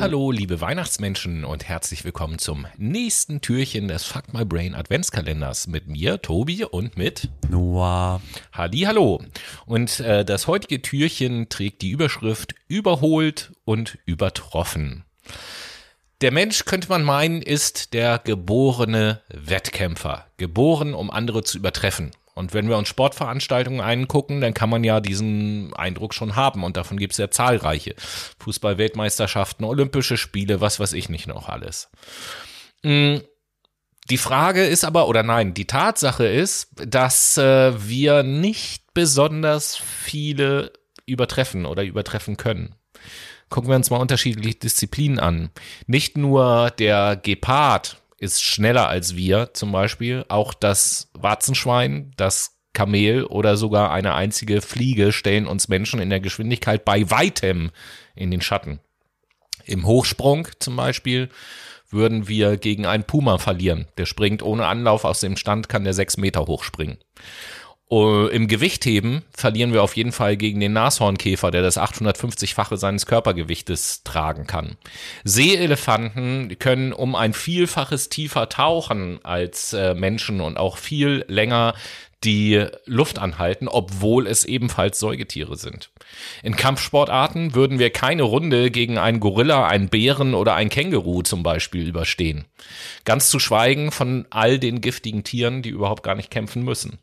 Hallo, liebe Weihnachtsmenschen und herzlich willkommen zum nächsten Türchen des Fuck My Brain Adventskalenders mit mir, Tobi und mit Noah. Hallo. Und äh, das heutige Türchen trägt die Überschrift überholt und übertroffen. Der Mensch, könnte man meinen, ist der geborene Wettkämpfer, geboren, um andere zu übertreffen. Und wenn wir uns Sportveranstaltungen angucken, dann kann man ja diesen Eindruck schon haben. Und davon gibt es ja zahlreiche. Fußball-Weltmeisterschaften, Olympische Spiele, was weiß ich nicht noch alles. Mm, die Frage ist aber, oder nein, die Tatsache ist, dass äh, wir nicht besonders viele übertreffen oder übertreffen können. Gucken wir uns mal unterschiedliche Disziplinen an. Nicht nur der Gepard ist schneller als wir zum Beispiel. Auch das Warzenschwein, das Kamel oder sogar eine einzige Fliege stellen uns Menschen in der Geschwindigkeit bei weitem in den Schatten. Im Hochsprung zum Beispiel würden wir gegen einen Puma verlieren. Der springt ohne Anlauf aus dem Stand, kann der sechs Meter hochspringen. Uh, Im Gewichtheben verlieren wir auf jeden Fall gegen den Nashornkäfer, der das 850-fache seines Körpergewichtes tragen kann. Seeelefanten können um ein Vielfaches tiefer tauchen als äh, Menschen und auch viel länger die Luft anhalten, obwohl es ebenfalls Säugetiere sind. In Kampfsportarten würden wir keine Runde gegen einen Gorilla, einen Bären oder ein Känguru zum Beispiel überstehen. Ganz zu schweigen von all den giftigen Tieren, die überhaupt gar nicht kämpfen müssen.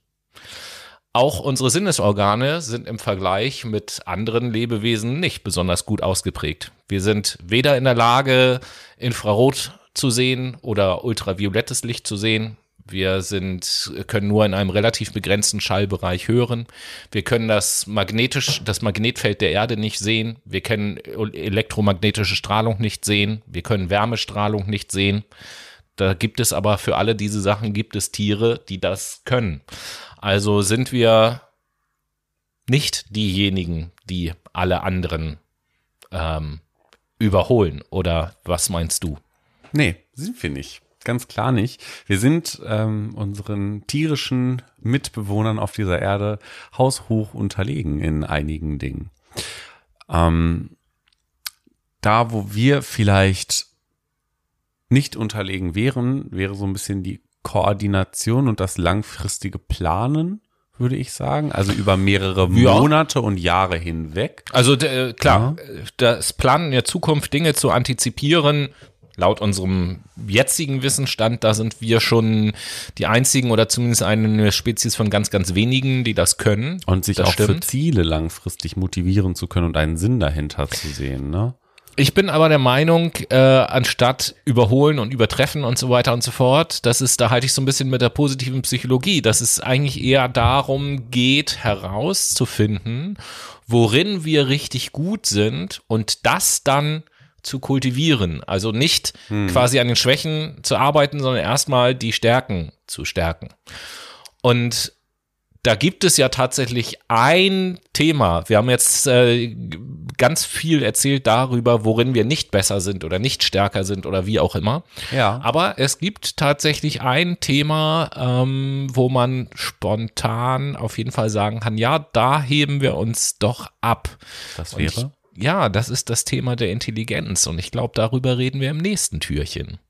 Auch unsere Sinnesorgane sind im Vergleich mit anderen Lebewesen nicht besonders gut ausgeprägt. Wir sind weder in der Lage, Infrarot zu sehen oder ultraviolettes Licht zu sehen. Wir sind, können nur in einem relativ begrenzten Schallbereich hören. Wir können das magnetisch, das Magnetfeld der Erde nicht sehen. Wir können elektromagnetische Strahlung nicht sehen. Wir können Wärmestrahlung nicht sehen. Da gibt es aber für alle diese Sachen gibt es Tiere, die das können. Also sind wir nicht diejenigen, die alle anderen ähm, überholen. Oder was meinst du? Nee, sind wir nicht. Ganz klar nicht. Wir sind ähm, unseren tierischen Mitbewohnern auf dieser Erde haushoch unterlegen in einigen Dingen. Ähm, da, wo wir vielleicht nicht unterlegen wären, wäre so ein bisschen die Koordination und das langfristige Planen, würde ich sagen. Also über mehrere ja. Monate und Jahre hinweg. Also äh, klar, ja. das Planen der Zukunft, Dinge zu antizipieren, laut unserem jetzigen Wissensstand, da sind wir schon die einzigen oder zumindest eine Spezies von ganz, ganz wenigen, die das können. Und sich das auch stimmt. für Ziele langfristig motivieren zu können und einen Sinn dahinter zu sehen, ne? Ich bin aber der Meinung, äh, anstatt überholen und übertreffen und so weiter und so fort, das ist, da halte ich so ein bisschen mit der positiven Psychologie, dass es eigentlich eher darum geht, herauszufinden, worin wir richtig gut sind und das dann zu kultivieren. Also nicht hm. quasi an den Schwächen zu arbeiten, sondern erstmal die Stärken zu stärken. Und da gibt es ja tatsächlich ein Thema. Wir haben jetzt äh, ganz viel erzählt darüber, worin wir nicht besser sind oder nicht stärker sind oder wie auch immer. Ja. Aber es gibt tatsächlich ein Thema, ähm, wo man spontan auf jeden Fall sagen kann, ja, da heben wir uns doch ab. Das wäre? Ich, ja, das ist das Thema der Intelligenz und ich glaube, darüber reden wir im nächsten Türchen.